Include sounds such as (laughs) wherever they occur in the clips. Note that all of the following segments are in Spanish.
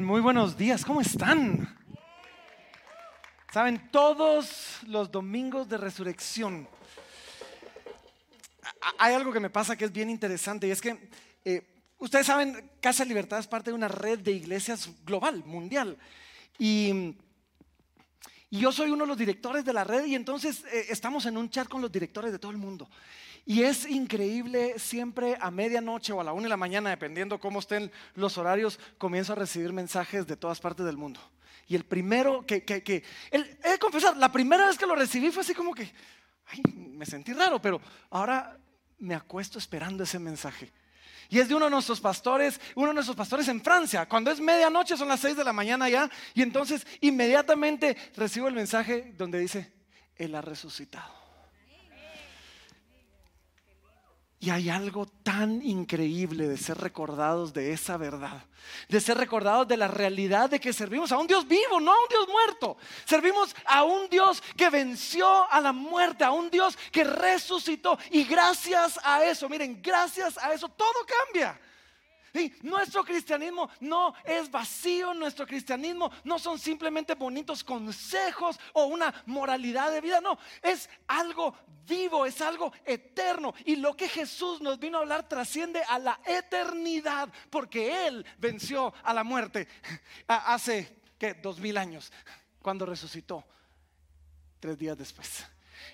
Muy buenos días, ¿cómo están? Saben, todos los domingos de resurrección hay algo que me pasa que es bien interesante y es que eh, ustedes saben, Casa Libertad es parte de una red de iglesias global, mundial. Y, yo soy uno de los directores de la red y entonces eh, estamos en un chat con los directores de todo el mundo. Y es increíble, siempre a medianoche o a la una de la mañana, dependiendo cómo estén los horarios, comienzo a recibir mensajes de todas partes del mundo. Y el primero que, que, que he de confesar, la primera vez que lo recibí fue así como que, ay, me sentí raro, pero ahora me acuesto esperando ese mensaje. Y es de uno de nuestros pastores, uno de nuestros pastores en Francia. Cuando es medianoche, son las seis de la mañana ya, y entonces inmediatamente recibo el mensaje donde dice, Él ha resucitado. Y hay algo tan increíble de ser recordados de esa verdad, de ser recordados de la realidad de que servimos a un Dios vivo, no a un Dios muerto. Servimos a un Dios que venció a la muerte, a un Dios que resucitó. Y gracias a eso, miren, gracias a eso todo cambia. Nuestro cristianismo no es vacío, nuestro cristianismo no son simplemente bonitos consejos o una moralidad de vida, no, es algo vivo, es algo eterno. Y lo que Jesús nos vino a hablar trasciende a la eternidad, porque Él venció a la muerte hace, ¿qué? Dos mil años, cuando resucitó, tres días después.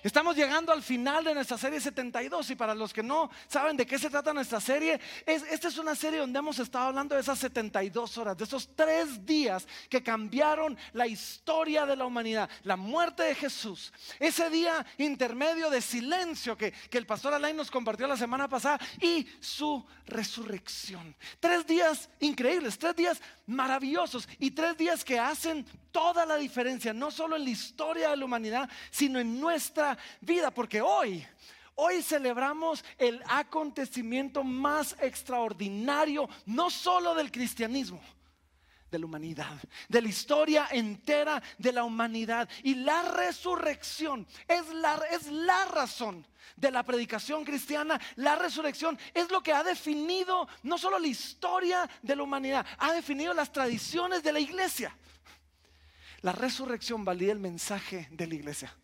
Estamos llegando al final de nuestra serie 72 y para los que no saben de qué se trata nuestra serie, esta es una serie donde hemos estado hablando de esas 72 horas, de esos tres días que cambiaron la historia de la humanidad, la muerte de Jesús, ese día intermedio de silencio que, que el pastor Alain nos compartió la semana pasada y su resurrección. Tres días increíbles, tres días maravillosos y tres días que hacen toda la diferencia, no solo en la historia de la humanidad, sino en nuestra vida, porque hoy, hoy celebramos el acontecimiento más extraordinario, no solo del cristianismo, de la humanidad, de la historia entera de la humanidad. Y la resurrección es la, es la razón de la predicación cristiana. La resurrección es lo que ha definido no solo la historia de la humanidad, ha definido las tradiciones de la iglesia. La resurrección valida el mensaje de la iglesia.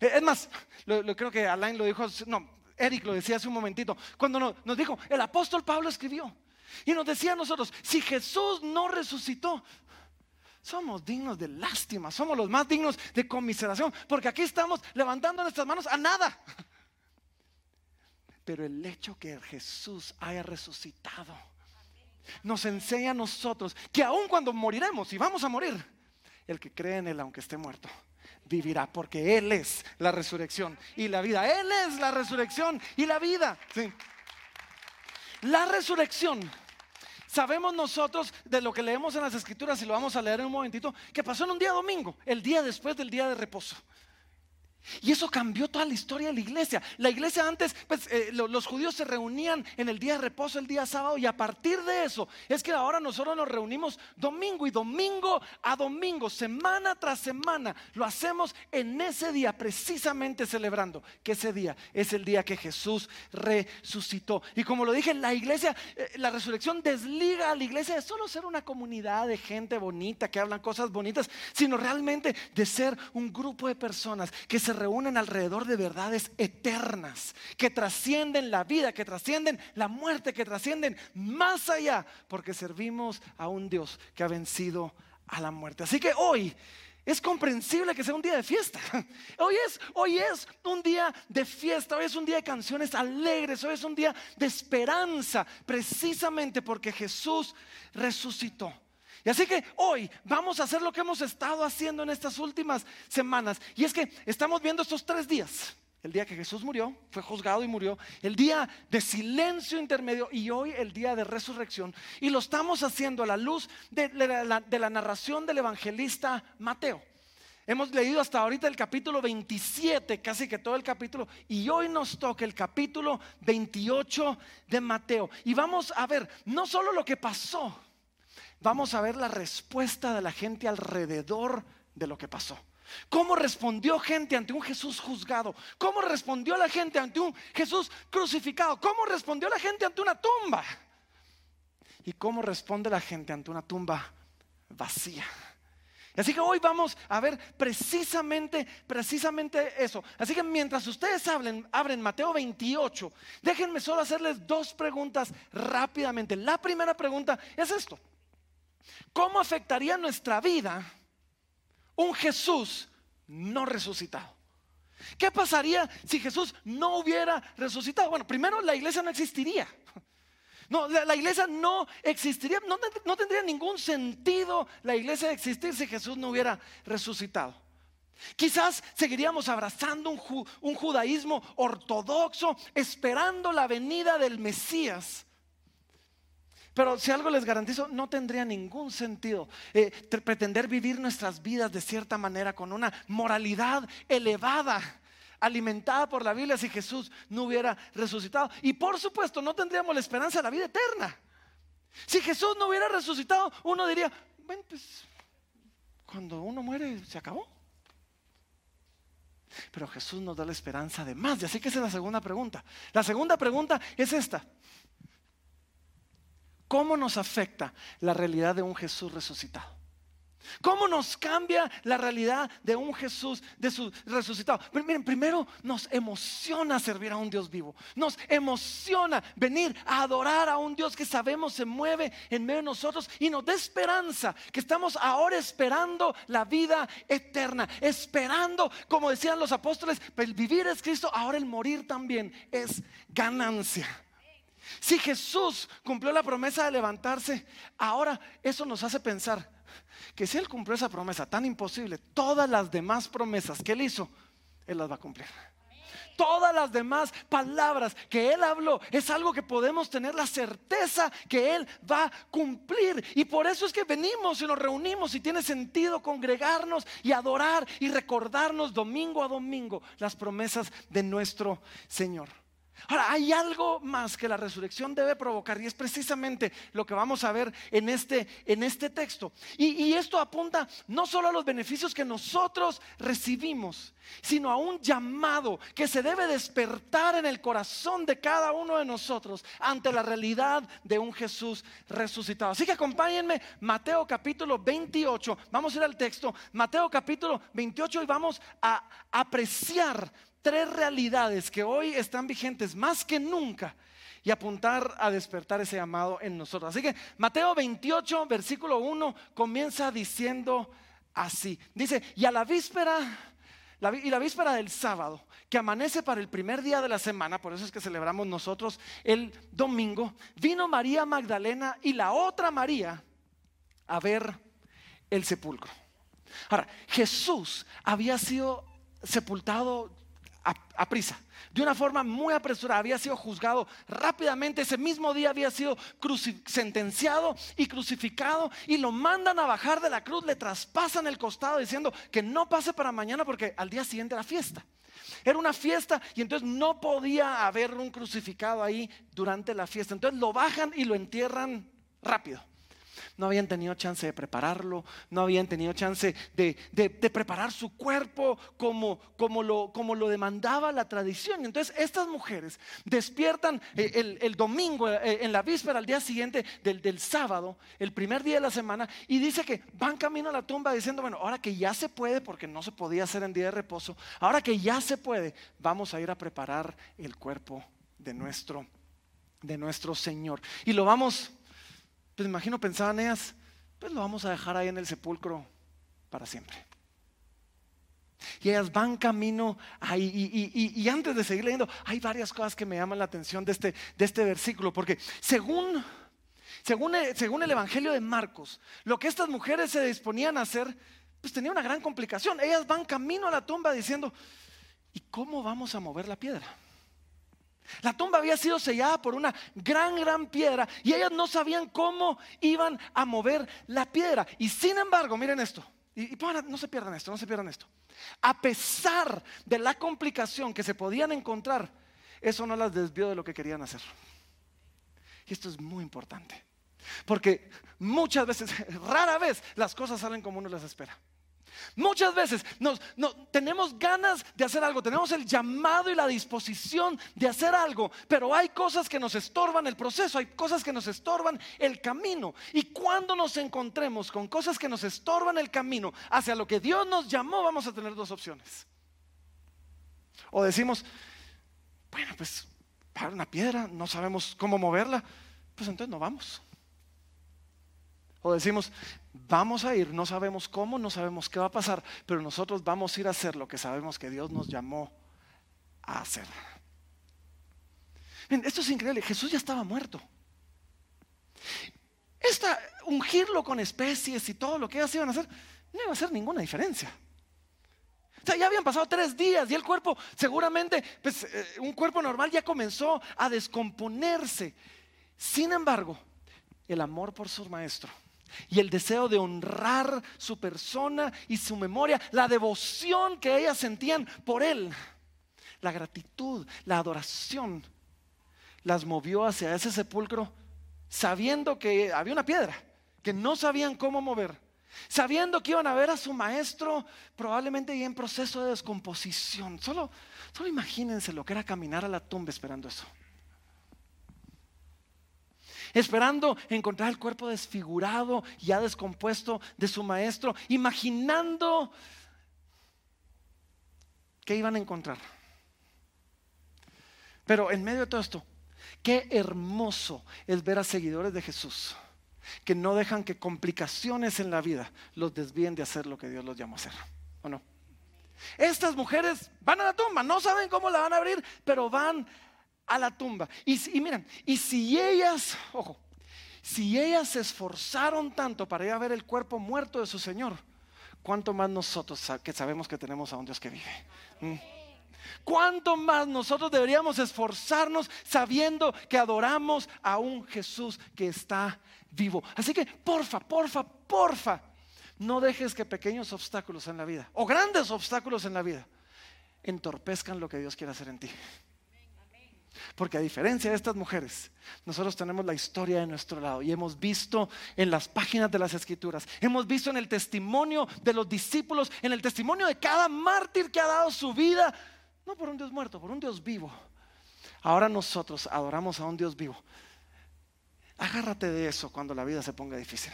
Eh, es más, lo, creo que Alain lo dijo, no, Eric lo decía hace un momentito, cuando nos, dijo, el apóstol Pablo escribió y nos decía a nosotros, si Jesús no resucitó, somos dignos de lástima, somos los más dignos de conmiseración, porque aquí estamos levantando nuestras manos a nada. Pero el hecho que Jesús haya resucitado nos enseña a nosotros que aun cuando moriremos y vamos a morir, el que cree en Él, aunque esté muerto, vivirá, porque Él es la resurrección y la vida. Él es la resurrección y la vida. La resurrección. Sabemos nosotros de lo que leemos en las escrituras y lo vamos a leer en un momentito, que pasó en un día domingo, el día después del día de reposo. Y eso cambió toda la historia de la iglesia. La iglesia antes, pues eh, los judíos se reunían en el día de reposo, el día sábado, y a partir de eso es que ahora nosotros nos reunimos domingo y domingo a domingo, semana tras semana, lo hacemos en ese día, precisamente celebrando que ese día es el día que Jesús resucitó. Y como lo dije, la iglesia, eh, la resurrección desliga a la iglesia de solo ser una comunidad de gente bonita que hablan cosas bonitas, sino realmente de ser un grupo de personas que se reúnen alrededor de verdades eternas, que trascienden la vida, que trascienden la muerte, que trascienden más allá, porque servimos a un Dios que ha vencido a la muerte. Así que hoy es comprensible que sea un día de fiesta. (laughs) Hoy es, hoy es un día de fiesta, hoy es un día de canciones alegres, hoy es un día de esperanza, precisamente porque Jesús resucitó. Y así que hoy vamos a hacer lo que hemos estado haciendo en estas últimas semanas. Y es que estamos viendo estos tres días. El día que Jesús murió, fue juzgado y murió. El día de silencio intermedio y hoy el día de resurrección. Y lo estamos haciendo a la luz de la, narración del evangelista Mateo. Hemos leído hasta ahorita el capítulo 27, casi que todo el capítulo, y hoy nos toca el capítulo 28 de Mateo. Y vamos a ver no solo lo que pasó, vamos a ver la respuesta de la gente alrededor de lo que pasó. ¿Cómo respondió gente ante un Jesús juzgado? ¿Cómo respondió la gente ante un Jesús crucificado? ¿Cómo respondió la gente ante una tumba? ¿Y cómo responde la gente ante una tumba vacía. Así que hoy vamos a ver precisamente, precisamente eso. Así que mientras ustedes hablen, abren Mateo 28, déjenme solo hacerles dos preguntas rápidamente. La primera pregunta es esto. ¿Cómo afectaría nuestra vida un Jesús no resucitado? ¿Qué pasaría si Jesús no hubiera resucitado? Bueno, primero la iglesia no existiría. No, la, iglesia no existiría, no, tendría ningún sentido la iglesia de existir si Jesús no hubiera resucitado. Quizás seguiríamos abrazando un, un, judaísmo ortodoxo, esperando la venida del Mesías. Pero si algo les garantizo, no tendría ningún sentido eh, pretender vivir nuestras vidas de cierta manera con una moralidad elevada alimentada por la Biblia si Jesús no hubiera resucitado. Y por supuesto, no tendríamos la esperanza de la vida eterna. Si Jesús no hubiera resucitado, uno diría, bueno, pues cuando uno muere se acabó. Pero Jesús nos da la esperanza de más. Y así que esa es la segunda pregunta. La segunda pregunta es esta. ¿Cómo nos afecta la realidad de un Jesús resucitado? ¿Cómo nos cambia la realidad de un Jesús, de su resucitado? miren, primero nos emociona servir a un Dios vivo. Nos emociona venir a adorar a un Dios que sabemos se mueve en medio de nosotros y nos da esperanza, que estamos ahora esperando la vida eterna, esperando, como decían los apóstoles, el vivir es Cristo, ahora el morir también es ganancia. Si Jesús cumplió la promesa de levantarse, ahora eso nos hace pensar, que si Él cumplió esa promesa tan imposible, todas las demás promesas que Él hizo, Él las va a cumplir. Todas las demás palabras que Él habló es algo que podemos tener la certeza que Él va a cumplir. Y por eso es que venimos y nos reunimos y tiene sentido congregarnos y adorar y recordarnos domingo a domingo las promesas de nuestro Señor. Ahora, hay algo más que la resurrección debe provocar y es precisamente lo que vamos a ver en este, en este texto. Y, y, esto apunta no solo a los beneficios que nosotros recibimos, sino a un llamado que se debe despertar en el corazón de cada uno de nosotros ante la realidad de un Jesús resucitado. Así que acompáñenme, Mateo capítulo 28, vamos a ir al texto, Mateo capítulo 28 y vamos a apreciar tres realidades que hoy están vigentes más que nunca y apuntar a despertar ese llamado en nosotros. Así que Mateo 28, versículo 1, comienza diciendo así. Dice, y a la víspera, y la víspera del sábado, que amanece para el primer día de la semana, por eso es que celebramos nosotros el domingo, vino María Magdalena y la otra María a ver el sepulcro. Ahora, Jesús había sido sepultado a, prisa, de una forma muy apresurada. Había sido juzgado rápidamente. Ese mismo día había sido sentenciado y crucificado y lo mandan a bajar de la cruz. Le traspasan el costado diciendo que no pase para mañana porque al día siguiente era fiesta. Era una fiesta y entonces no podía haber un crucificado ahí durante la fiesta. Entonces lo bajan y lo entierran rápido no habían tenido chance de prepararlo, no habían tenido chance de, preparar su cuerpo como, como, lo, como, lo, demandaba la tradición. Y entonces estas mujeres despiertan eh, el, domingo, eh, en la víspera, al día siguiente del, del, sábado, el primer día de la semana, y dice que van camino a la tumba diciendo, bueno, ahora que ya se puede, porque no se podía hacer en día de reposo, ahora que ya se puede, vamos a ir a preparar el cuerpo de nuestro, de nuestro Señor. Y lo vamos pues imagino pensaban ellas, pues lo vamos a dejar ahí en el sepulcro para siempre. Y ellas van camino ahí. Y, antes de seguir leyendo, hay varias cosas que me llaman la atención de este, de este versículo. Porque según, según, según el Evangelio de Marcos, lo que estas mujeres se disponían a hacer, pues tenía una gran complicación. Ellas van camino a la tumba diciendo, ¿y cómo vamos a mover la piedra? La tumba había sido sellada por una gran, gran piedra y ellas no sabían cómo iban a mover la piedra. Y sin embargo, miren esto, y, no se pierdan esto, no se pierdan esto. A pesar de la complicación que se podían encontrar, eso no las desvió de lo que querían hacer. Y esto es muy importante. Porque muchas veces, (laughs) rara vez, las cosas salen como uno las espera. Muchas veces tenemos ganas de hacer algo, tenemos el llamado y la disposición de hacer algo, pero hay cosas que nos estorban el proceso, hay cosas que nos estorban el camino. Y cuando nos encontremos con cosas que nos estorban el camino hacia lo que Dios nos llamó, vamos a tener dos opciones. O decimos, bueno, pues para una piedra, no sabemos cómo moverla, pues entonces no vamos. O decimos, vamos a ir, no sabemos cómo, no sabemos qué va a pasar, pero nosotros vamos a ir a hacer lo que sabemos que Dios nos llamó a hacer. esto es increíble, Jesús ya estaba muerto. Esta, ungirlo con especies y todo lo que ellas iban a hacer, no iba a hacer ninguna diferencia. O sea, ya habían pasado tres días y el cuerpo, seguramente, pues eh, un cuerpo normal ya comenzó a descomponerse. Sin embargo, el amor por su maestro y el deseo de honrar su persona y su memoria, la devoción que ellas sentían por él, la gratitud, la adoración, las movió hacia ese sepulcro sabiendo que había una piedra, que no sabían cómo mover, sabiendo que iban a ver a su maestro probablemente ya en proceso de descomposición. Solo, solo imagínense lo que era caminar a la tumba esperando eso esperando encontrar el cuerpo desfigurado, ya descompuesto de su maestro, imaginando que iban a encontrar. Pero en medio de todo esto, qué hermoso es ver a seguidores de Jesús que no dejan que complicaciones en la vida los desvíen de hacer lo que Dios los llamó a hacer. ¿O no? Estas mujeres van a la tumba, no saben cómo la van a abrir, pero van a la tumba. Y, miren, y si ellas, ojo, si ellas se esforzaron tanto para ir a ver el cuerpo muerto de su Señor, ¿cuánto más nosotros que sabemos que tenemos a un Dios que vive? ¿Mm? ¿Cuánto más nosotros deberíamos esforzarnos sabiendo que adoramos a un Jesús que está vivo? Así que, porfa, porfa, porfa, no dejes que pequeños obstáculos en la vida o grandes obstáculos en la vida entorpezcan lo que Dios quiere hacer en ti. Porque a diferencia de estas mujeres, nosotros tenemos la historia de nuestro lado y hemos visto en las páginas de las escrituras, hemos visto en el testimonio de los discípulos, en el testimonio de cada mártir que ha dado su vida, no por un Dios muerto, por un Dios vivo. Ahora nosotros adoramos a un Dios vivo. Agárrate de eso cuando la vida se ponga difícil.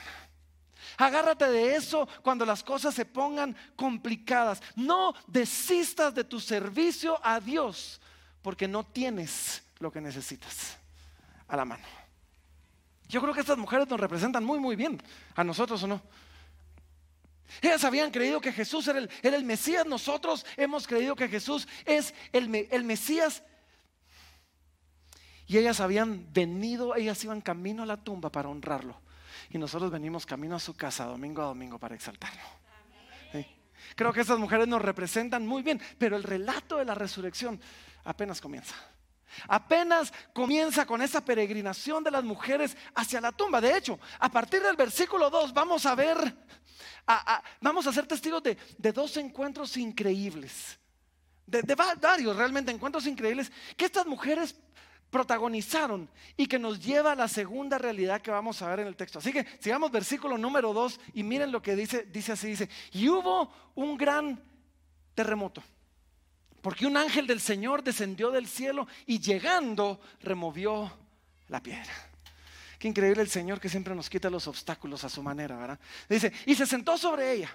Agárrate de eso cuando las cosas se pongan complicadas. No desistas de tu servicio a Dios porque no tienes lo que necesitas a la mano. Yo creo que estas mujeres nos representan muy, muy bien, a nosotros o no. Ellas habían creído que Jesús era el, Mesías, nosotros hemos creído que Jesús es el, el Mesías. Y ellas habían venido, ellas iban camino a la tumba para honrarlo. Y nosotros venimos camino a su casa domingo a domingo para exaltarlo. Creo que estas mujeres nos representan muy bien, pero el relato de la resurrección apenas comienza. Apenas comienza con esa peregrinación de las mujeres hacia la tumba. De hecho, a partir del versículo 2 vamos a ver, vamos a ser testigos de, dos encuentros increíbles. De, de, varios realmente encuentros increíbles que estas mujeres protagonizaron y que nos lleva a la segunda realidad que vamos a ver en el texto. Así que sigamos versículo número 2 y miren lo que dice, dice así, dice, y hubo un gran terremoto. Porque un ángel del Señor descendió del cielo y llegando removió la piedra. Qué increíble el Señor que siempre nos quita los obstáculos a su manera, ¿verdad? Dice, y se sentó sobre ella.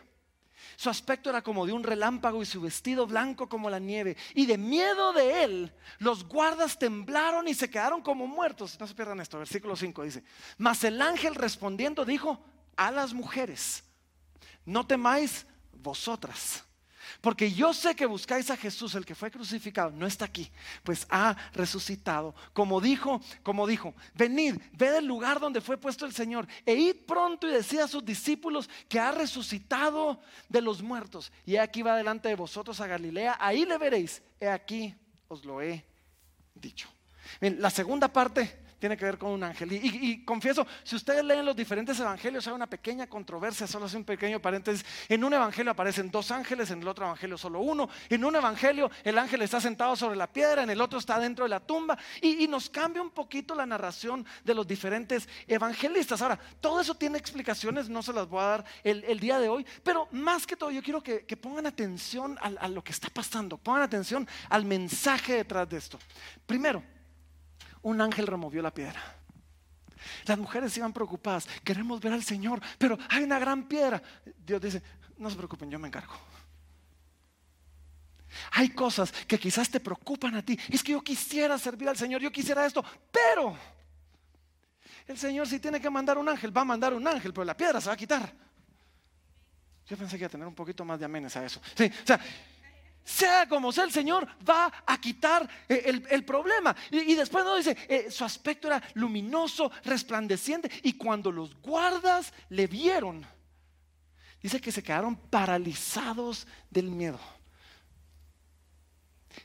Su aspecto era como de un relámpago y su vestido blanco como la nieve. Y de miedo de él, los guardas temblaron y se quedaron como muertos. No se pierdan esto, versículo 5 dice, mas el ángel respondiendo dijo a las mujeres, no temáis vosotras porque yo sé que buscáis a Jesús, el que fue crucificado, no está aquí, pues ha resucitado. Como dijo, como dijo, venid, ved el lugar donde fue puesto el Señor e id pronto y decid a sus discípulos que ha resucitado de los muertos. Y aquí va delante de vosotros a Galilea, ahí le veréis. He aquí os lo he dicho. la segunda parte tiene que ver con un ángel. Y, confieso, si ustedes leen los diferentes evangelios, hay una pequeña controversia, solo hace un pequeño paréntesis. En un evangelio aparecen dos ángeles, en el otro evangelio solo uno. En un evangelio el ángel está sentado sobre la piedra, en el otro está dentro de la tumba. Y, nos cambia un poquito la narración de los diferentes evangelistas. Ahora, todo eso tiene explicaciones, no se las voy a dar el, día de hoy, pero más que todo yo quiero que, pongan atención a lo que está pasando, pongan atención al mensaje detrás de esto. Primero, un ángel removió la piedra. Las mujeres iban preocupadas, queremos ver al Señor, pero hay una gran piedra. Dios dice, no se preocupen, yo me encargo. Hay cosas que quizás te preocupan a ti. Es que yo quisiera servir al Señor, yo quisiera esto, pero el Señor si tiene que mandar un ángel, va a mandar un ángel, pero la piedra se va a quitar. Yo pensé que iba a tener un poquito más de amenes a eso. Sí, o sea, sea como sea, el Señor va a quitar eh, el, problema. Y, después nos dice, eh, su aspecto era luminoso, resplandeciente. Y cuando los guardas le vieron, dice que se quedaron paralizados del miedo.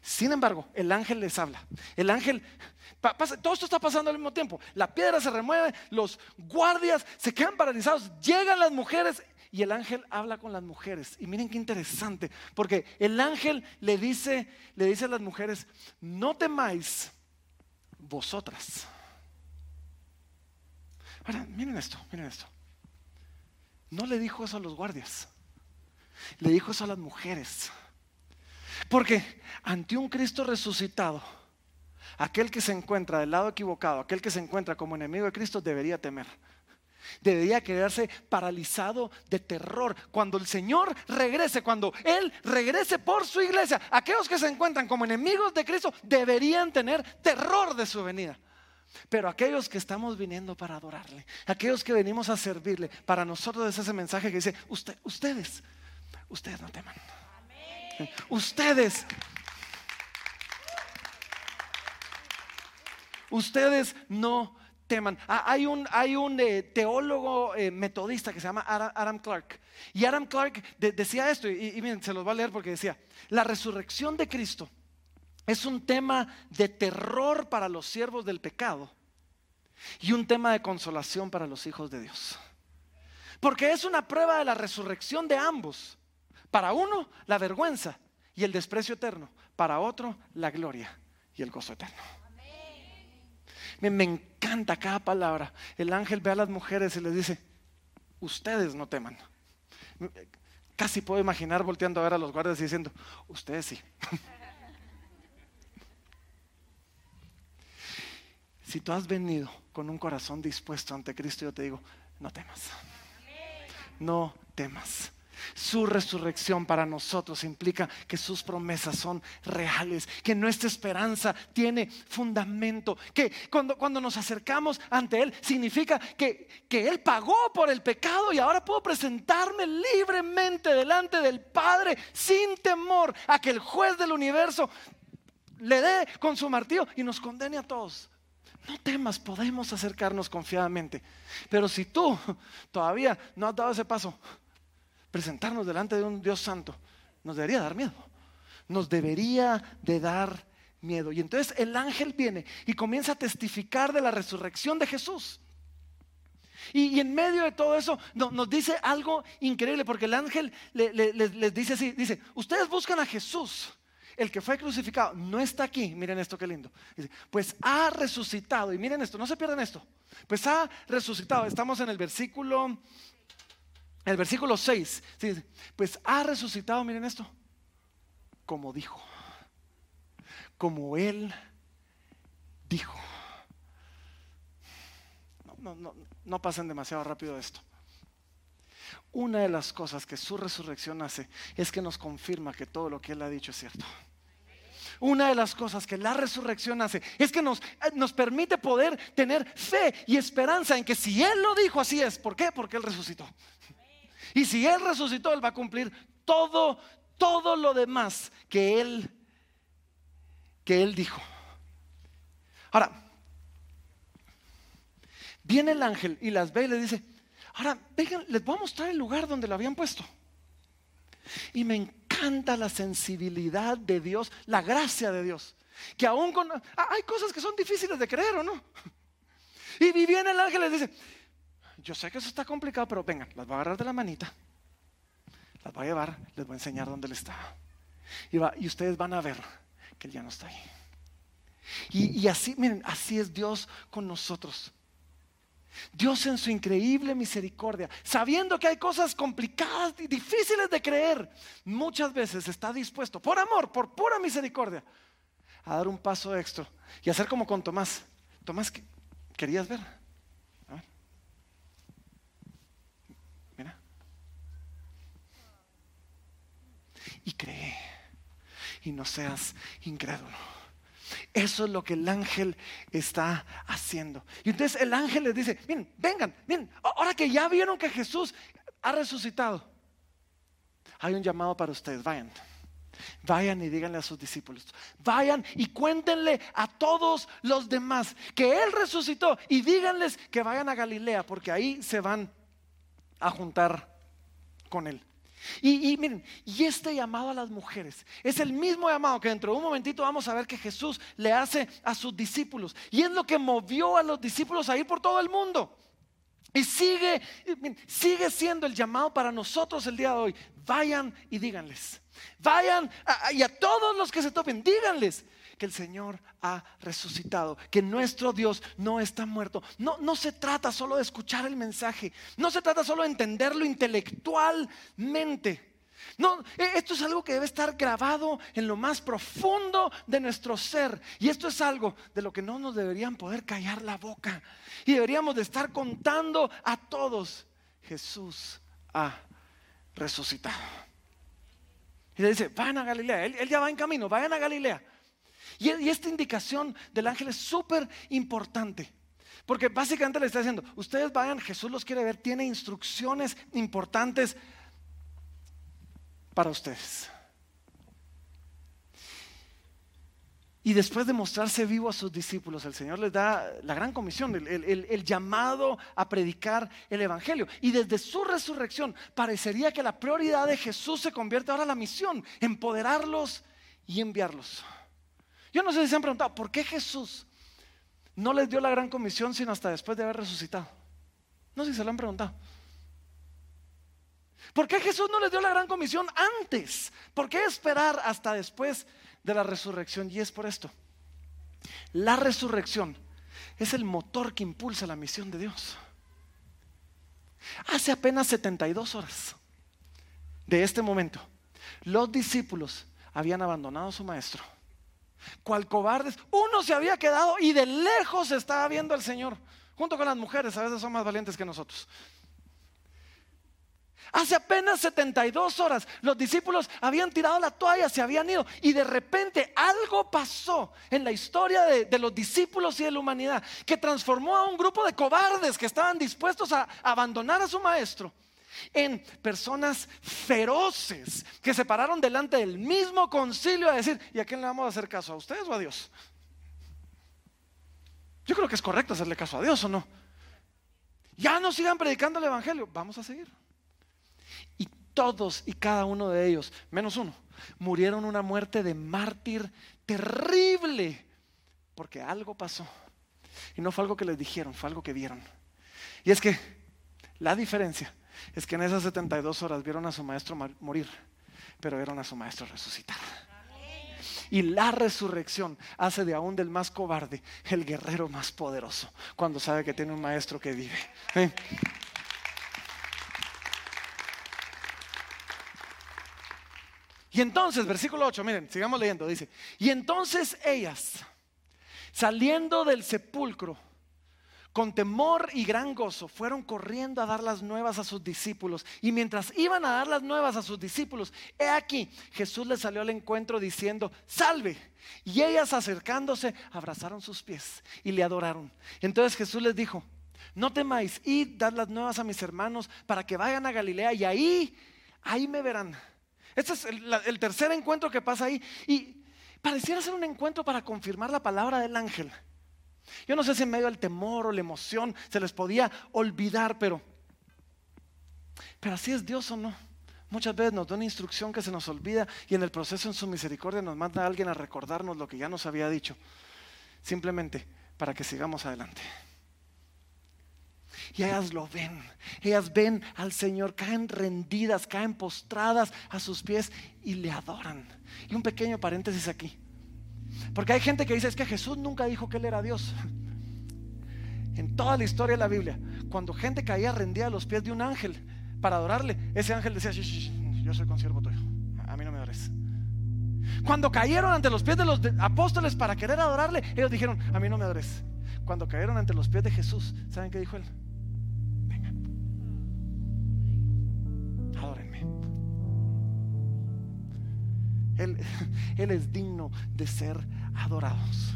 Sin embargo, el ángel les habla. El ángel, todo esto está pasando al mismo tiempo. La piedra se remueve, los guardias se quedan paralizados, llegan las mujeres y el ángel habla con las mujeres. Y miren qué interesante, porque el ángel le dice, le dice a las mujeres, no temáis vosotras. Ahora, miren esto, miren esto. No le dijo eso a los guardias, le dijo eso a las mujeres. Porque ante un Cristo resucitado, aquel que se encuentra del lado equivocado, aquel que se encuentra como enemigo de Cristo, debería temer. Debería quedarse paralizado de terror. Cuando el Señor regrese, cuando Él regrese por su iglesia, aquellos que se encuentran como enemigos de Cristo deberían tener terror de su venida. Pero aquellos que estamos viniendo para adorarle, aquellos que venimos a servirle, para nosotros es ese mensaje que dice, ustedes, ustedes no teman. Ustedes ustedes no Ah, hay un, eh, teólogo eh, metodista que se llama Adam, Clark. Y Adam Clark decía esto, y, se los va a leer porque decía, la resurrección de Cristo es un tema de terror para los siervos del pecado y un tema de consolación para los hijos de Dios. Porque es una prueba de la resurrección de ambos. Para uno, la vergüenza y el desprecio eterno. Para otro, la gloria y el gozo eterno. Me, encanta cada palabra. El ángel ve a las mujeres y les dice, ustedes no teman. Casi puedo imaginar volteando a ver a los guardias y diciendo, ustedes sí. (laughs) si tú has venido con un corazón dispuesto ante Cristo, yo te digo, no temas. No temas. Su resurrección para nosotros implica que sus promesas son reales, que nuestra esperanza tiene fundamento, que cuando, cuando nos acercamos ante Él significa que, que Él pagó por el pecado y ahora puedo presentarme libremente delante del Padre sin temor a que el juez del universo le dé con su martillo y nos condene a todos. No temas, podemos acercarnos confiadamente. Pero si tú todavía no has dado ese paso, presentarnos delante de un Dios santo, nos debería dar miedo. Nos debería de dar miedo. Y entonces el ángel viene y comienza a testificar de la resurrección de Jesús. Y, en medio de todo eso nos dice algo increíble, porque el ángel les dice así, dice, ustedes buscan a Jesús, el que fue crucificado, no está aquí, miren esto qué lindo, dice, pues ha resucitado, y miren esto, no se pierdan esto, pues ha resucitado, estamos en el versículo el versículo 6, pues ha resucitado, miren esto, como dijo, como él dijo. No, no, no, pasen demasiado rápido esto. Una de las cosas que su resurrección hace es que nos confirma que todo lo que Él ha dicho es cierto. Una de las cosas que la resurrección hace es que nos, nos permite poder tener fe y esperanza en que si Él lo dijo, así es. ¿Por qué? Porque Él resucitó. Y si Él resucitó, Él va a cumplir todo, todo lo demás que Él, que Él dijo. Ahora, viene el ángel y las ve y le dice, ahora, vengan, les voy a mostrar el lugar donde lo habían puesto. Y me encanta la sensibilidad de Dios, la gracia de Dios. Que aún con... Ah, hay cosas que son difíciles de creer o no. Y viene el ángel y les dice, yo sé que eso está complicado, pero vengan, las voy a agarrar de la manita, las voy a llevar, les voy a enseñar dónde él está. Y, y ustedes van a ver que él ya no está ahí. Y, y así, miren, así es Dios con nosotros. Dios en su increíble misericordia, sabiendo que hay cosas complicadas y difíciles de creer, muchas veces está dispuesto, por amor, por pura misericordia, a dar un paso extra y hacer como con Tomás. Tomás, ¿querías ver? Mira. Y cree. Y no seas incrédulo. Eso es lo que el ángel está haciendo. Y entonces el ángel les dice, miren, vengan, miren, ahora que ya vieron que Jesús ha resucitado, hay un llamado para ustedes, vayan. Vayan y díganle a sus discípulos. Vayan y cuéntenle a todos los demás que Él resucitó y díganles que vayan a Galilea porque ahí se van a juntar con Él. Y, miren, y este llamado a las mujeres es el mismo llamado que dentro de un momentito vamos a ver que Jesús le hace a sus discípulos. Y es lo que movió a los discípulos a ir por todo el mundo. Y sigue, sigue siendo el llamado para nosotros el día de hoy. Vayan y díganles. Vayan y a todos los que se topen, díganles que el Señor ha resucitado, que nuestro Dios no está muerto. No, no se trata solo de escuchar el mensaje, no se trata solo de entenderlo intelectualmente. No, e, esto es algo que debe estar grabado en lo más profundo de nuestro ser. Y esto es algo de lo que no nos deberían poder callar la boca. Y deberíamos de estar contando a todos, Jesús ha resucitado. Y le dice, vayan a Galilea. Él, él, ya va en camino, vayan a Galilea. Y, esta indicación del ángel es súper importante. Porque básicamente le está diciendo, ustedes vayan, Jesús los quiere ver, tiene instrucciones importantes para ustedes. Y después de mostrarse vivo a sus discípulos, el Señor les da la gran comisión, el, llamado a predicar el Evangelio. Y desde su resurrección parecería que la prioridad de Jesús se convierte ahora en la misión, empoderarlos y enviarlos. Yo no sé si se han preguntado, ¿por qué Jesús no les dio la gran comisión sino hasta después de haber resucitado? No sé si se lo han preguntado. ¿Por qué Jesús no les dio la gran comisión antes? ¿Por qué esperar hasta después de la resurrección? Y es por esto. La resurrección es el motor que impulsa la misión de Dios. Hace apenas 72 horas de este momento, los discípulos habían abandonado a su maestro cual cobardes. Uno se había quedado y de lejos estaba viendo al Señor, junto con las mujeres, a veces son más valientes que nosotros. Hace apenas 72 horas los discípulos habían tirado la toalla, se habían ido y de repente algo pasó en la historia de, de, los discípulos y de la humanidad que transformó a un grupo de cobardes que estaban dispuestos a abandonar a su maestro en personas feroces que se pararon delante del mismo concilio a decir, ¿y a quién le vamos a hacer caso? ¿A ustedes o a Dios? Yo creo que es correcto hacerle caso a Dios o no. Ya no sigan predicando el Evangelio, vamos a seguir. Y todos y cada uno de ellos, menos uno, murieron una muerte de mártir terrible, porque algo pasó. Y no fue algo que les dijeron, fue algo que vieron. Y es que la diferencia es que en esas 72 horas vieron a su maestro morir, pero vieron a su maestro resucitar. Y la resurrección hace de aún del más cobarde el guerrero más poderoso cuando sabe que tiene un maestro que vive. Y entonces, versículo 8, miren, sigamos leyendo, dice, y entonces ellas, saliendo del sepulcro, con temor y gran gozo fueron corriendo a dar las nuevas a sus discípulos. Y mientras iban a dar las nuevas a sus discípulos, he aquí, Jesús les salió al encuentro diciendo, salve. Y ellas acercándose, abrazaron sus pies y le adoraron. Entonces Jesús les dijo, no temáis, id, dad las nuevas a mis hermanos para que vayan a Galilea y ahí, ahí me verán. Este es el, el tercer encuentro que pasa ahí. Y pareciera ser un encuentro para confirmar la palabra del ángel. Yo no sé si en medio del temor o la emoción se les podía olvidar, pero, pero así es Dios o no. Muchas veces nos da una instrucción que se nos olvida y en el proceso en su misericordia nos manda a alguien a recordarnos lo que ya nos había dicho, simplemente para que sigamos adelante. Y ellas lo ven. Ellas ven al Señor, caen rendidas, caen postradas a sus pies y le adoran. Y un pequeño paréntesis aquí. Porque hay gente que dice, es que Jesús nunca dijo que Él era Dios. En toda la historia de la Biblia, cuando gente caía rendida a los pies de un ángel para adorarle, ese ángel decía, yo soy consiervo tuyo, a mí no me adores. Cuando cayeron ante los pies de los apóstoles para querer adorarle, ellos dijeron, a mí no me adores. Cuando cayeron ante los pies de Jesús, ¿saben qué dijo él? Vengan, adórenme. (laughs) Él, es digno de ser adorados.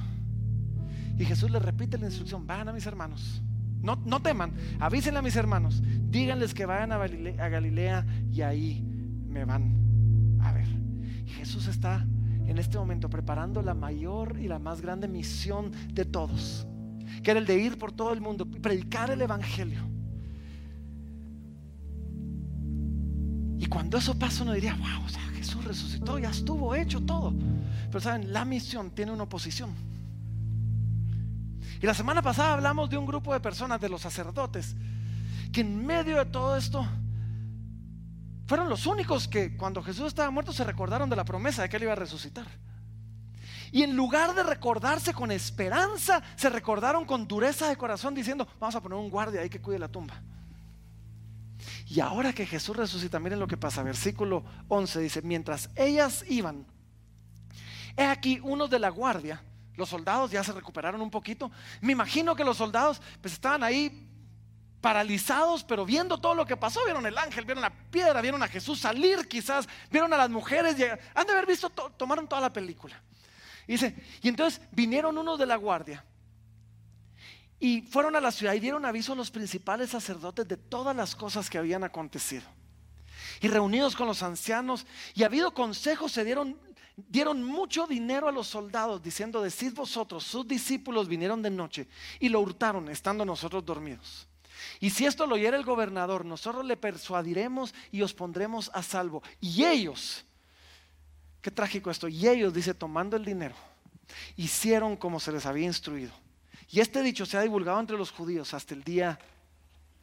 Y Jesús les repite la instrucción, vayan a mis hermanos. No, no teman, avísenle a mis hermanos, díganles que vayan a Galilea y ahí me van a ver. Jesús está en este momento preparando la mayor y la más grande misión de todos, que era el de ir por todo el mundo y predicar el Evangelio. Y cuando eso pasa uno diría, wow, o sea, Jesús resucitó, ya estuvo hecho todo. Pero saben, la misión tiene una oposición. Y la semana pasada hablamos de un grupo de personas, de los sacerdotes, que en medio de todo esto fueron los únicos que cuando Jesús estaba muerto se recordaron de la promesa de que él iba a resucitar. Y en lugar de recordarse con esperanza, se recordaron con dureza de corazón diciendo, vamos a poner un guardia ahí que cuide la tumba. Y ahora que Jesús resucita, miren lo que pasa, versículo 11 dice, mientras ellas iban, he aquí unos de la guardia, los soldados ya se recuperaron un poquito, me imagino que los soldados pues estaban ahí paralizados, pero viendo todo lo que pasó, vieron el ángel, vieron la piedra, vieron a Jesús salir quizás, vieron a las mujeres, han de haber visto, tomaron toda la película. Y dice, y entonces vinieron unos de la guardia y fueron a la ciudad y dieron aviso a los principales sacerdotes de todas las cosas que habían acontecido. Y reunidos con los ancianos y habido consejo se dieron dieron mucho dinero a los soldados diciendo, decid vosotros, sus discípulos vinieron de noche y lo hurtaron estando nosotros dormidos. Y si esto lo oyera el gobernador, nosotros le persuadiremos y os pondremos a salvo. Y ellos, qué trágico esto, y ellos, dice, tomando el dinero, hicieron como se les había instruido. Y este dicho se ha divulgado entre los judíos hasta el día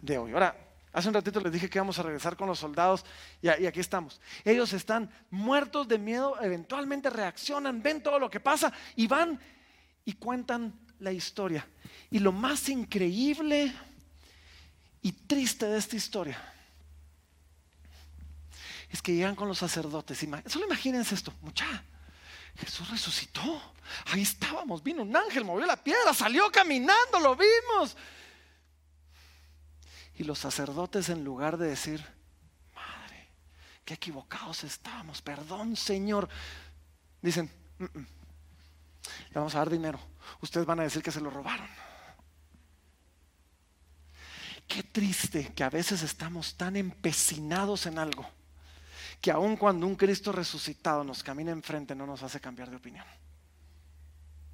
de hoy. Ahora, hace un ratito les dije que íbamos a regresar con los soldados y, aquí estamos. Ellos están muertos de miedo, eventualmente reaccionan, ven todo lo que pasa y van y cuentan la historia. Y lo más increíble y triste de esta historia es que llegan con los sacerdotes. Solo imagínense esto, mucha. Jesús resucitó. Ahí estábamos. Vino un ángel, movió la piedra, salió caminando, lo vimos. Y los sacerdotes, en lugar de decir, Madre, qué equivocados estábamos, perdón, Señor, dicen, mm, mm, le vamos a dar dinero. Ustedes van a decir que se lo robaron. Qué triste que a veces estamos tan empecinados en algo que aun cuando un Cristo resucitado nos camina enfrente no nos hace cambiar de opinión.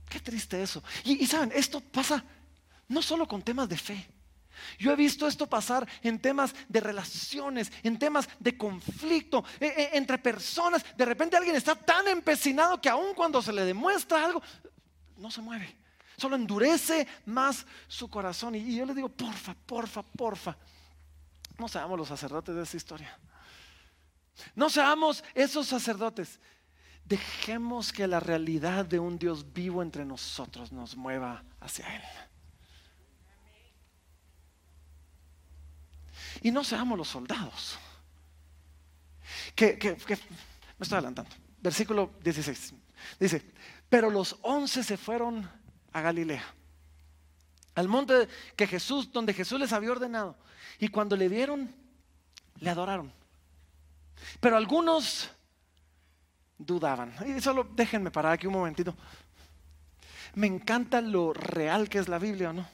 Qué triste eso. Y, saben, esto pasa no solo con temas de fe. Yo he visto esto pasar en temas de relaciones, en temas de conflicto e, e, entre personas. De repente alguien está tan empecinado que aun cuando se le demuestra algo, no se mueve solo endurece más su corazón. Y, yo le digo, porfa, porfa, porfa, no seamos los sacerdotes de esta historia. No seamos esos sacerdotes. Dejemos que la realidad de un Dios vivo entre nosotros nos mueva hacia Él. Y no seamos los soldados. Que, me estoy adelantando. Versículo 16. Dice, pero los once se fueron a Galilea, al monte que Jesús, donde Jesús les había ordenado. Y cuando le vieron, le adoraron. Pero algunos dudaban. Y solo déjenme parar aquí un momentito. Me encanta lo real que es la Biblia, ¿o no?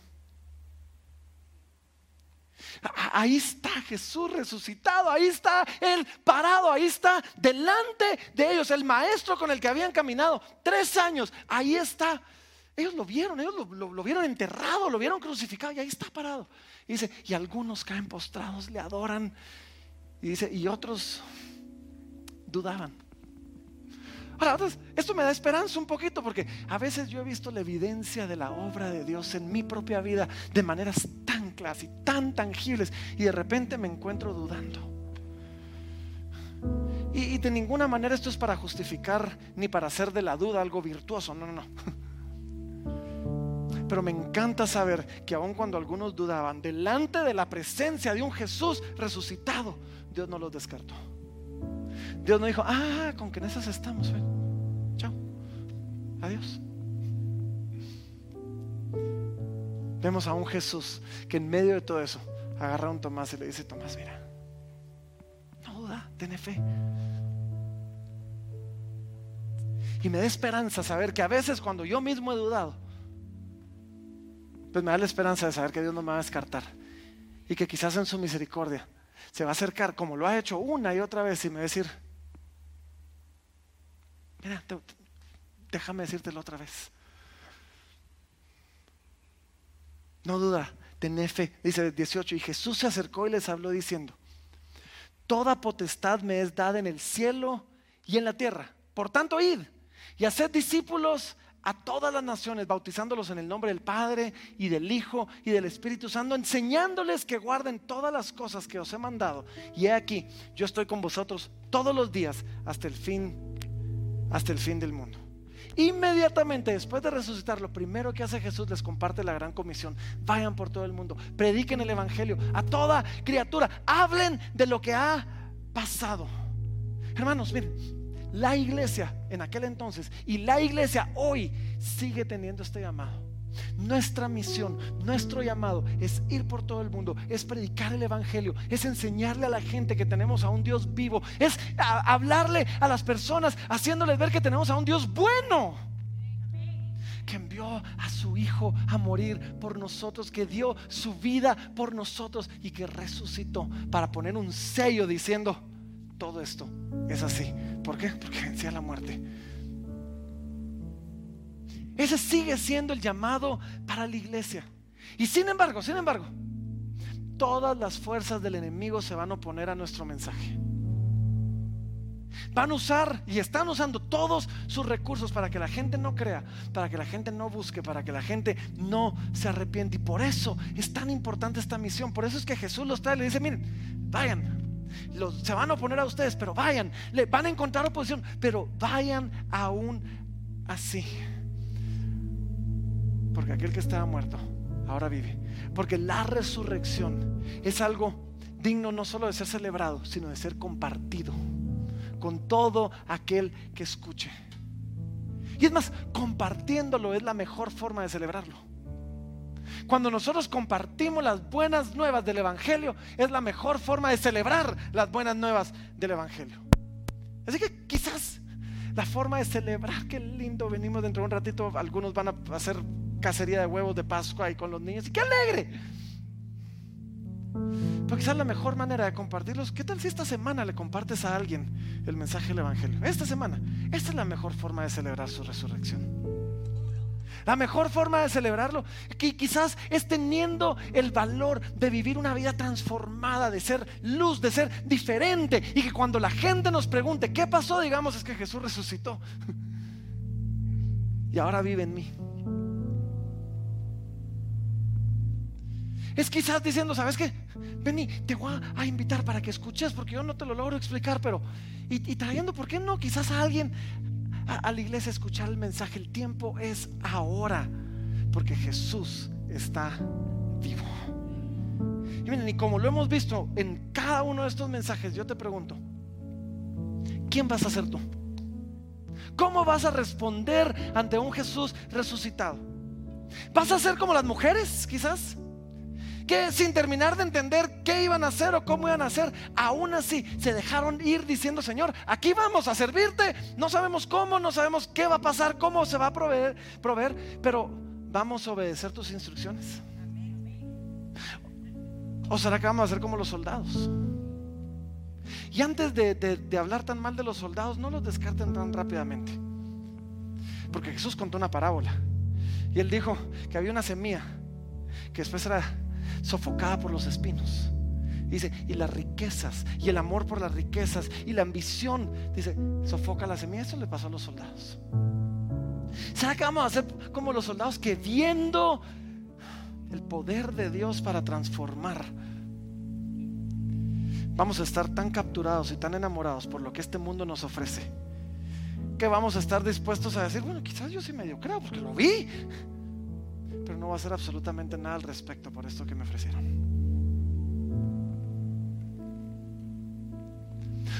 Ahí está Jesús resucitado, ahí está Él parado, ahí está delante de ellos, el maestro con el que habían caminado tres años, ahí está ellos lo vieron, ellos lo, vieron enterrado, lo vieron crucificado y ahí está parado. Y dice, y algunos caen postrados, le adoran. Y dice, y otros dudaban. Ahora, esto me da esperanza un poquito porque a veces yo he visto la evidencia de la obra de Dios en mi propia vida de maneras tan claras y tan tangibles y de repente me encuentro dudando. Y, y, de ninguna manera esto es para justificar ni para hacer de la duda algo virtuoso, no, no, no. (laughs) Pero me encanta saber que aun cuando algunos dudaban, delante de la presencia de un Jesús resucitado, Dios no los descartó. Dios no dijo, ah, con que en esas estamos, chao, adiós. Vemos a un Jesús que en medio de todo eso agarra a un Tomás y le dice, Tomás, mira, no duda, ten fe. Y me da esperanza saber que a veces cuando yo mismo he dudado, pues me da la esperanza de saber que Dios no me va a descartar. Y que quizás en su misericordia se va a acercar como lo ha hecho una y otra vez y me va a decir, mira, déjame decírtelo otra vez. No duda, ten fe. Dice 18, y Jesús se acercó y les habló diciendo, toda potestad me es dada en el cielo y en la tierra. Por tanto, id y haced discípulos a todas las naciones, bautizándolos en el nombre del Padre y del Hijo y del Espíritu Santo, enseñándoles que guarden todas las cosas que os he mandado. Y he aquí, yo estoy con vosotros todos los días hasta el fin, hasta el fin del mundo. Inmediatamente después de resucitar, lo primero que hace Jesús les comparte la gran comisión. Vayan por todo el mundo, prediquen el Evangelio a toda criatura, hablen de lo que ha pasado. Hermanos, miren, la iglesia en aquel entonces y la iglesia hoy sigue teniendo este llamado. Nuestra misión, nuestro llamado es ir por todo el mundo, es predicar el Evangelio, es enseñarle a la gente que tenemos a un Dios vivo, es hablarle a las personas haciéndoles ver que tenemos a un Dios bueno, que envió a su Hijo a morir por nosotros, que dio su vida por nosotros y que resucitó para poner un sello diciendo, todo esto es así. ¿Por qué? Porque vencía la muerte. Ese sigue siendo el llamado para la iglesia. Y sin embargo, sin embargo, todas las fuerzas del enemigo se van a oponer a nuestro mensaje. Van a usar y están usando todos sus recursos para que la gente no crea, para que la gente no busque, para que la gente no se arrepiente. Y por eso es tan importante esta misión. Por eso es que Jesús los trae y le dice, miren, vayan, se van a oponer a ustedes, pero vayan, le van a encontrar oposición, pero vayan aún así. Porque aquel que estaba muerto ahora vive. Porque la resurrección es algo digno no solo de ser celebrado, sino de ser compartido con todo aquel que escuche. Y es más, compartiéndolo es la mejor forma de celebrarlo. Cuando nosotros compartimos las buenas nuevas del Evangelio, es la mejor forma de celebrar las buenas nuevas del Evangelio. Así que quizás la forma de celebrar, qué lindo, venimos dentro de un ratito, algunos van a hacer cacería de huevos de Pascua ahí con los niños, y qué alegre. Pero quizás la mejor manera de compartirlos, ¿qué tal si esta semana le compartes a alguien el mensaje del Evangelio? Esta semana, esta es la mejor forma de celebrar su resurrección. La mejor forma de celebrarlo quizás es teniendo el valor de vivir una vida transformada, de ser luz, de ser diferente. Y que cuando la gente nos pregunte, ¿qué pasó? Digamos, es que Jesús resucitó. Y ahora vive en mí. Es quizás diciendo, ¿sabes qué? Vení, te voy a invitar para que escuches, porque yo no te lo logro explicar, pero. Y, y trayendo, ¿por qué no? Quizás a alguien a, la iglesia escuchar el mensaje. El tiempo es ahora, porque Jesús está vivo. Y miren, y como lo hemos visto en cada uno de estos mensajes, yo te pregunto, ¿quién vas a ser tú? ¿Cómo vas a responder ante un Jesús resucitado? ¿Vas a ser como las mujeres, quizás? Que sin terminar de entender qué iban a hacer o cómo iban a hacer, aún así se dejaron ir diciendo, Señor, aquí vamos a servirte, no sabemos cómo, no sabemos qué va a pasar, cómo se va a proveer, proveer pero vamos a obedecer tus instrucciones. ¿O será que vamos a hacer como los soldados? Y antes de, de hablar tan mal de los soldados, no los descarten tan rápidamente. Porque Jesús contó una parábola. Y él dijo que había una semilla que después era sofocada por los espinos. Dice, y las riquezas, y el amor por las riquezas, y la ambición, dice, sofoca la semilla. Eso le pasó a los soldados. ¿Será que vamos a hacer como los soldados que viendo el poder de Dios para transformar, vamos a estar tan capturados y tan enamorados por lo que este mundo nos ofrece, que vamos a estar dispuestos a decir, bueno, quizás yo sí medio creo, porque lo vi, pero no va a hacer absolutamente nada al respecto por esto que me ofrecieron.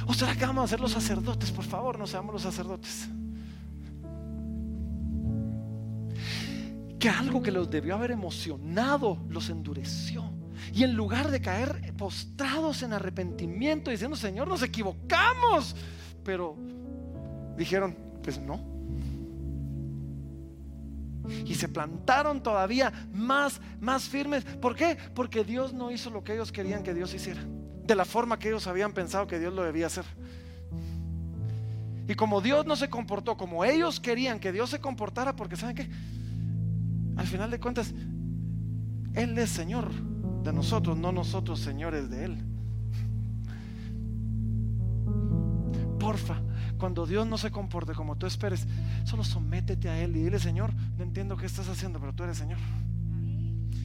¿O será que vamos a ser los sacerdotes? Por favor, no seamos los sacerdotes. Que algo que los debió haber emocionado los endureció. Y en lugar de caer postrados en arrepentimiento, diciendo, Señor, nos equivocamos. Pero dijeron, pues no. Y se plantaron todavía más, más firmes. ¿Por qué? Porque Dios no hizo lo que ellos querían que Dios hiciera de la forma que ellos habían pensado que Dios lo debía hacer. Y como Dios no se comportó como ellos querían que Dios se comportara, porque ¿saben qué? Al final de cuentas, Él es Señor de nosotros, no nosotros señores de Él. Porfa, cuando Dios no se comporte como tú esperes, solo sométete a Él y dile, Señor, no entiendo qué estás haciendo, pero tú eres Señor.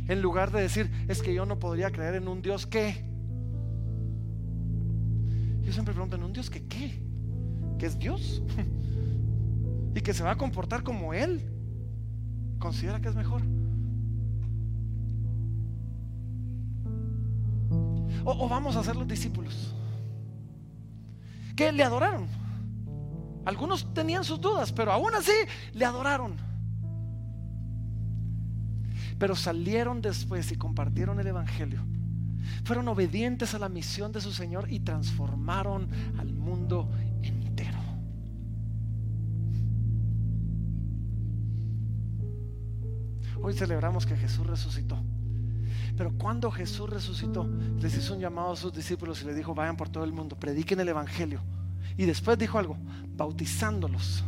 En lugar de decir, es que yo no podría creer en un Dios que yo siempre pregunto, ¿en un Dios que qué? ¿Que es Dios? (laughs) y que se va a comportar como Él considera que es mejor. O, vamos a ser los discípulos que le adoraron. Algunos tenían sus dudas, pero aún así le adoraron. Pero salieron después y compartieron el Evangelio fueron obedientes a la misión de su Señor y transformaron al mundo entero. Hoy celebramos que Jesús resucitó. Pero cuando Jesús resucitó, les hizo un llamado a sus discípulos y les dijo, vayan por todo el mundo, prediquen el Evangelio. Y después dijo algo, bautizándolos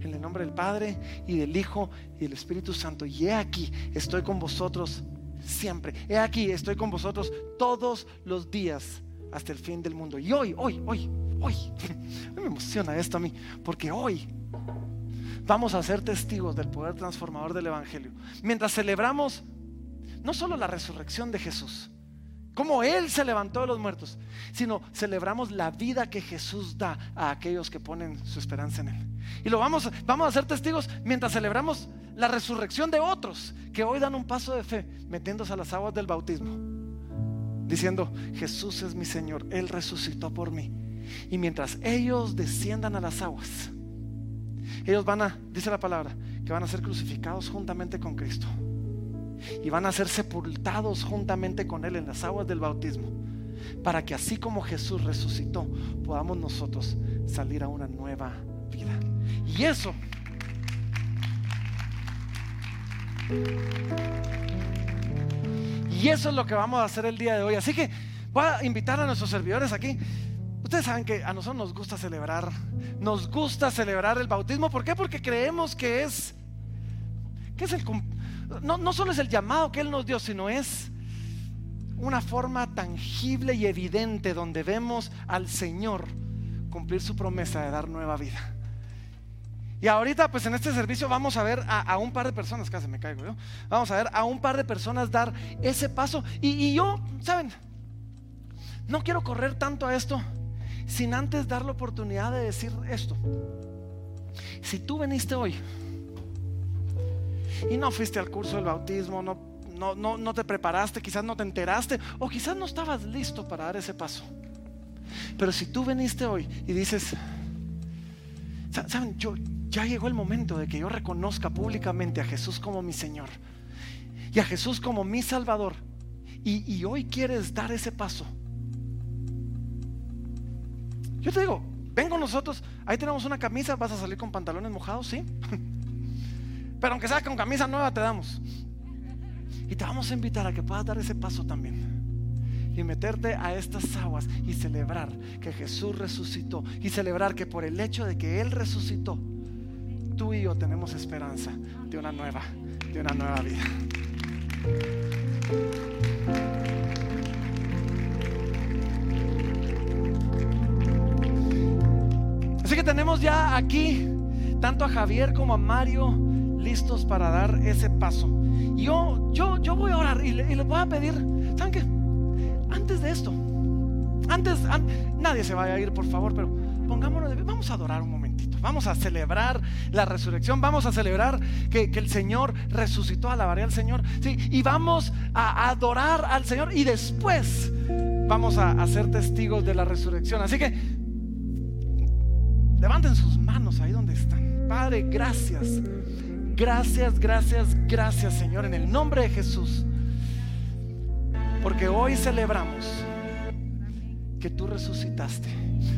en el nombre del Padre y del Hijo y del Espíritu Santo. Y he aquí, estoy con vosotros siempre. He aquí, estoy con vosotros todos los días hasta el fin del mundo. Y hoy, hoy, hoy, hoy, (laughs) me emociona esto a mí, porque hoy vamos a ser testigos del poder transformador del Evangelio. Mientras celebramos no solo la resurrección de Jesús, como Él se levantó de los muertos, sino celebramos la vida que Jesús da a aquellos que ponen su esperanza en Él. Y lo vamos, vamos a ser testigos mientras celebramos la resurrección de otros que hoy dan un paso de fe metiéndose a las aguas del bautismo, diciendo, Jesús es mi Señor, Él resucitó por mí. Y mientras ellos desciendan a las aguas, ellos van a, dice la palabra, que van a ser crucificados juntamente con Cristo y van a ser sepultados juntamente con Él en las aguas del bautismo, para que así como Jesús resucitó, podamos nosotros salir a una nueva vida. Y eso y eso es lo que vamos a hacer el día de hoy. Así que voy a invitar a nuestros servidores aquí. Ustedes saben que a nosotros nos gusta celebrar, nos gusta celebrar el bautismo. ¿Por qué? Porque creemos que es, que es el, no, no solo es el llamado que Él nos dio, sino es una forma tangible y evidente donde vemos al Señor cumplir su promesa de dar nueva vida. Y ahorita, pues en este servicio vamos a ver a, un par de personas, casi me caigo yo, vamos a ver a un par de personas dar ese paso. Y, y yo, ¿saben? No quiero correr tanto a esto sin antes dar la oportunidad de decir esto. Si tú veniste hoy y no fuiste al curso del bautismo, no, no, no, no te preparaste, quizás no te enteraste o quizás no estabas listo para dar ese paso. Pero si tú veniste hoy y dices, ¿saben? Yo, ya llegó el momento de que yo reconozca públicamente a Jesús como mi Señor y a Jesús como mi Salvador. Y, hoy quieres dar ese paso. Yo te digo, ven con nosotros, ahí tenemos una camisa, vas a salir con pantalones mojados, ¿sí? (laughs) Pero aunque sea con camisa nueva, te damos. Y te vamos a invitar a que puedas dar ese paso también. Y meterte a estas aguas y celebrar que Jesús resucitó. Y celebrar que por el hecho de que Él resucitó, tú y yo tenemos esperanza de una nueva, de una nueva vida. Así que tenemos ya aquí tanto a Javier como a Mario listos para dar ese paso. Yo, yo, yo voy a orar y, les voy a pedir, ¿saben qué? Antes de esto, antes, nadie se vaya a ir, por favor, pero pongámonos de vamos a adorar un momentito, vamos a celebrar la resurrección, vamos a celebrar que, el Señor resucitó, alabaré al Señor, ¿sí? y vamos a adorar al Señor y después vamos a, a ser testigos de la resurrección. Así que levanten sus manos ahí donde están. Padre, gracias. Gracias, gracias, gracias Señor, en el nombre de Jesús. Porque hoy celebramos que tú resucitaste.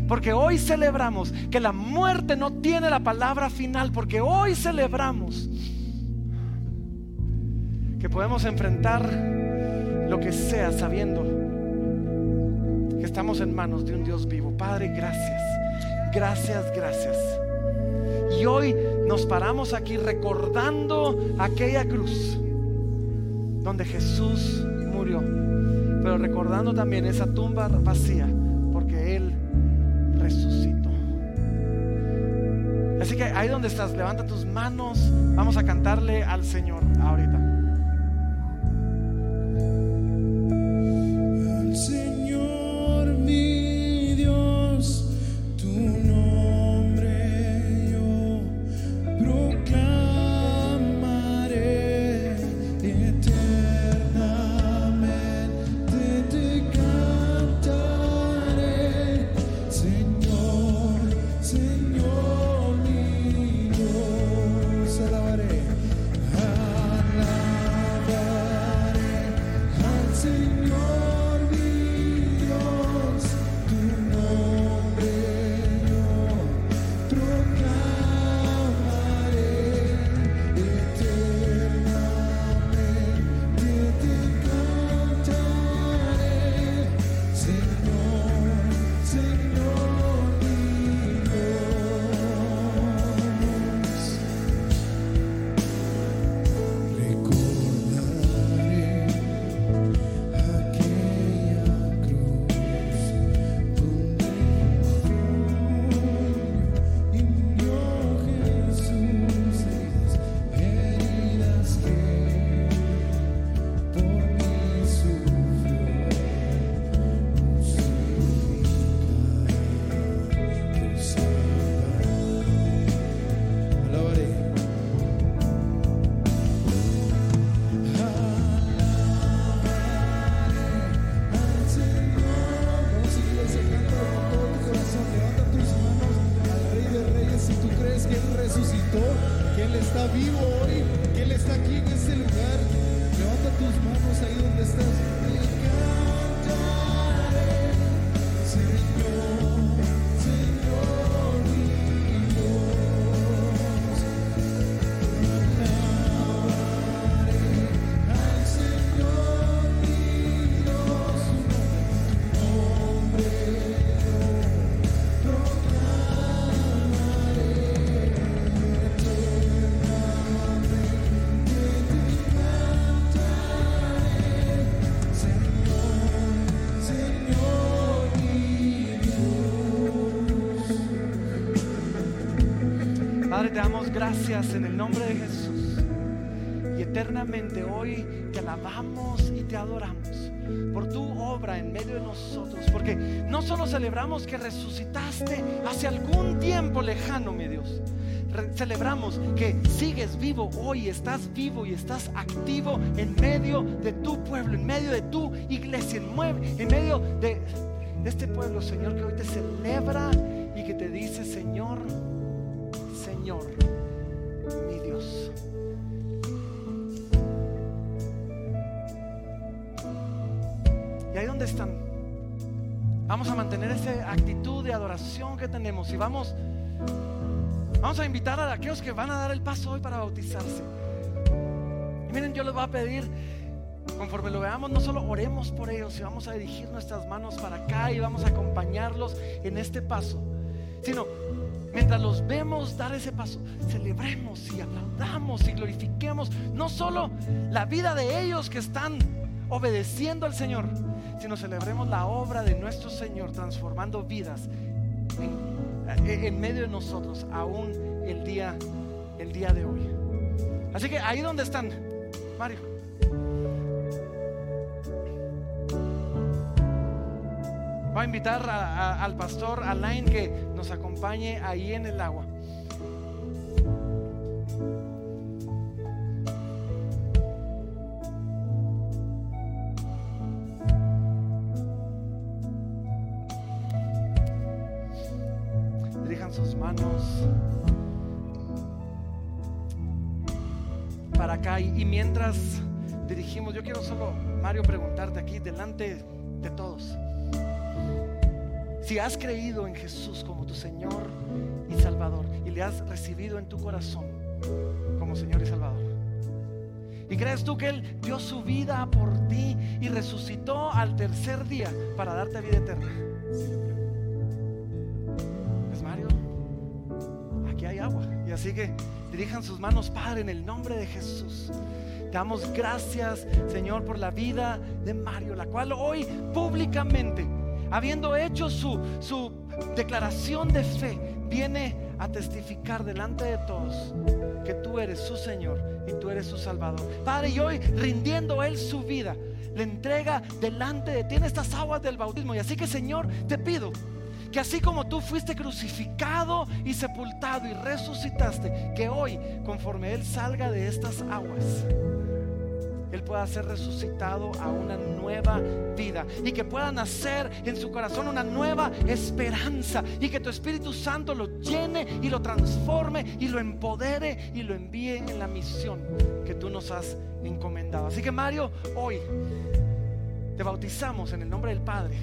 Porque hoy celebramos que la muerte no tiene la palabra final. Porque hoy celebramos que podemos enfrentar lo que sea sabiendo que estamos en manos de un Dios vivo. Padre, gracias. Gracias, gracias. Y hoy nos paramos aquí recordando aquella cruz donde Jesús murió, pero recordando también esa tumba vacía porque Él resucitó. Así que ahí donde estás, levanta tus manos, vamos a cantarle al Señor ahorita. En el nombre de Jesús. Y eternamente hoy te alabamos y te adoramos por tu obra en medio de nosotros. Porque no solo celebramos que resucitaste hace algún tiempo lejano, mi Dios. celebramos que sigues vivo hoy, estás vivo y estás activo en medio de tu pueblo, en medio de tu iglesia, en, medio de este pueblo, Señor, que hoy te celebra y que te dice, Señor, mantener esa actitud de adoración que tenemos y vamos, vamos a invitar a aquellos que van a dar el paso hoy para bautizarse. Y miren, yo les voy a pedir conforme lo veamos, no solo oremos por ellos y vamos a dirigir nuestras manos para acá y vamos a acompañarlos en este paso, sino mientras los vemos dar ese paso, celebremos y aplaudamos y glorifiquemos no solo la vida de ellos que están obedeciendo al Señor, sino celebremos la obra de nuestro Señor transformando vidas en, medio de nosotros aún el día, el día de hoy. Así que ahí donde están, Mario. Va a invitar al pastor Alain que nos acompañe ahí en el agua. Delante de todos. Si has creído en Jesús como tu Señor y Salvador y le has recibido en tu corazón como Señor y Salvador. ¿Y crees tú que Él dio su vida por ti y resucitó al tercer día para darte vida eterna? Pues Mario, aquí hay agua. Y así que dirijan sus manos, Padre, en el nombre de Jesús. Damos gracias, Señor, por la vida de Mario, la cual hoy públicamente habiendo hecho su, su declaración de fe, viene a testificar delante de todos que tú eres su Señor y tú eres su Salvador. Padre, y hoy rindiendo Él su vida, le entrega delante de ti en estas aguas del bautismo. Y así que Señor, te pido que así como tú fuiste crucificado y sepultado y resucitaste, que hoy, conforme Él salga de estas aguas, él pueda ser resucitado a una nueva vida y que pueda nacer en su corazón una nueva esperanza y que tu Espíritu Santo lo llene y lo transforme y lo empodere y lo envíe en la misión que tú nos has encomendado. Así que Mario, hoy te bautizamos en el nombre del Padre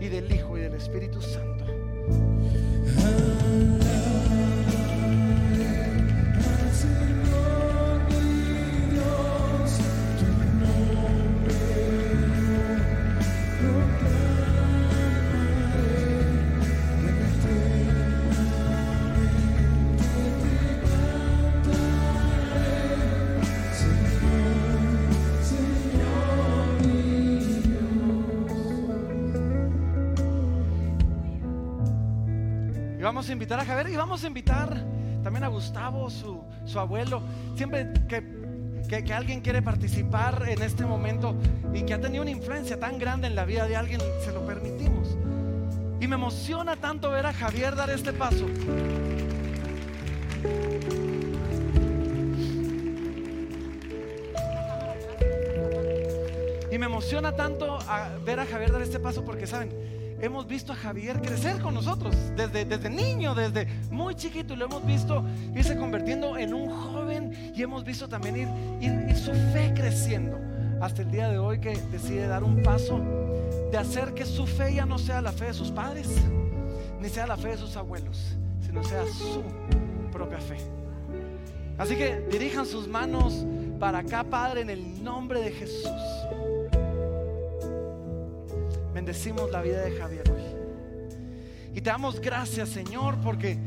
y del Hijo y del Espíritu Santo. Vamos a invitar a Javier y vamos a invitar también a Gustavo, su, abuelo. Siempre que, que, alguien quiere participar en este momento y que ha tenido una influencia tan grande en la vida de alguien, se lo permitimos. Y me emociona tanto ver a Javier dar este paso. Y me emociona tanto ver a Javier dar este paso porque, ¿saben? Hemos visto a Javier crecer con nosotros desde, desde niño, desde muy chiquito, y lo hemos visto irse convirtiendo en un joven y hemos visto también ir, ir, su fe creciendo hasta el día de hoy que decide dar un paso de hacer que su fe ya no sea la fe de sus padres, ni sea la fe de sus abuelos, sino sea su propia fe. Así que dirijan sus manos para acá, Padre, en el nombre de Jesús. Bendecimos la vida de Javier hoy. Y te damos gracias, Señor, porque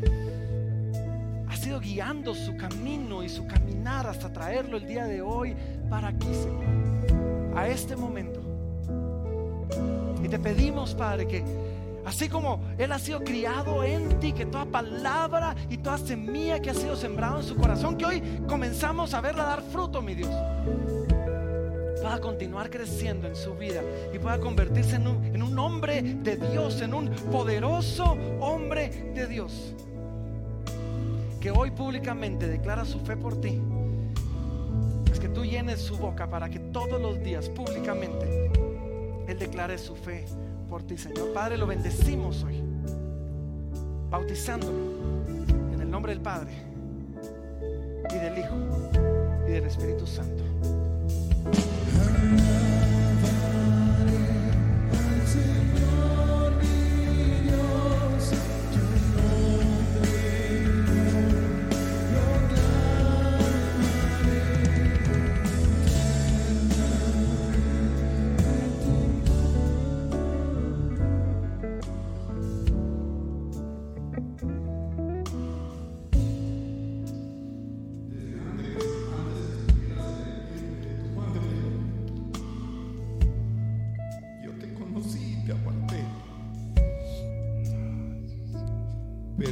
ha sido guiando su camino y su caminar hasta traerlo el día de hoy para aquí, Señor, a este momento. Y te pedimos, Padre, que así como Él ha sido criado en ti, que toda palabra y toda semilla que ha sido sembrado en su corazón, que hoy comenzamos a verla dar fruto, mi Dios pueda continuar creciendo en su vida y pueda convertirse en un, en un hombre de Dios, en un poderoso hombre de Dios. Que hoy públicamente declara su fe por ti. Es que tú llenes su boca para que todos los días públicamente Él declare su fe por ti, Señor. Padre, lo bendecimos hoy, bautizándolo en el nombre del Padre y del Hijo y del Espíritu Santo. love.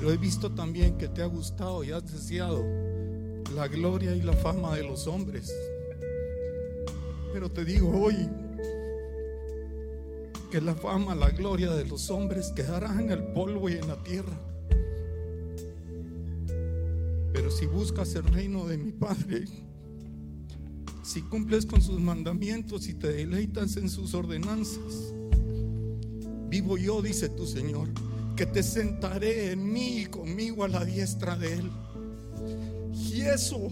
Pero he visto también que te ha gustado y has deseado la gloria y la fama de los hombres. Pero te digo hoy que la fama, la gloria de los hombres quedará en el polvo y en la tierra. Pero si buscas el reino de mi Padre, si cumples con sus mandamientos y te deleitas en sus ordenanzas, vivo yo, dice tu Señor, que te sentaré en mí y conmigo a la diestra de Él. Y eso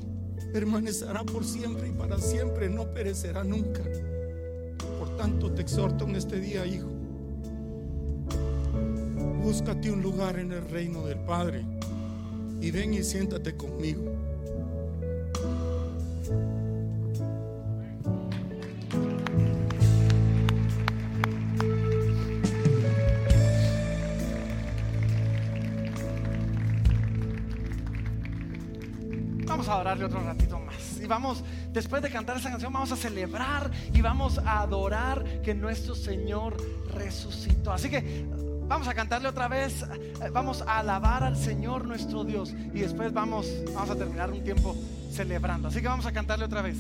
permanecerá por siempre y para siempre, no perecerá nunca. Por tanto, te exhorto en este día, hijo, búscate un lugar en el reino del Padre y ven y siéntate conmigo. Otro ratito más. Y vamos, después de cantar esa canción, vamos a celebrar y vamos a adorar que nuestro Señor resucitó. Así que vamos a cantarle otra vez, vamos a alabar al Señor nuestro Dios y después vamos, vamos a terminar un tiempo celebrando. Así que vamos a cantarle otra vez.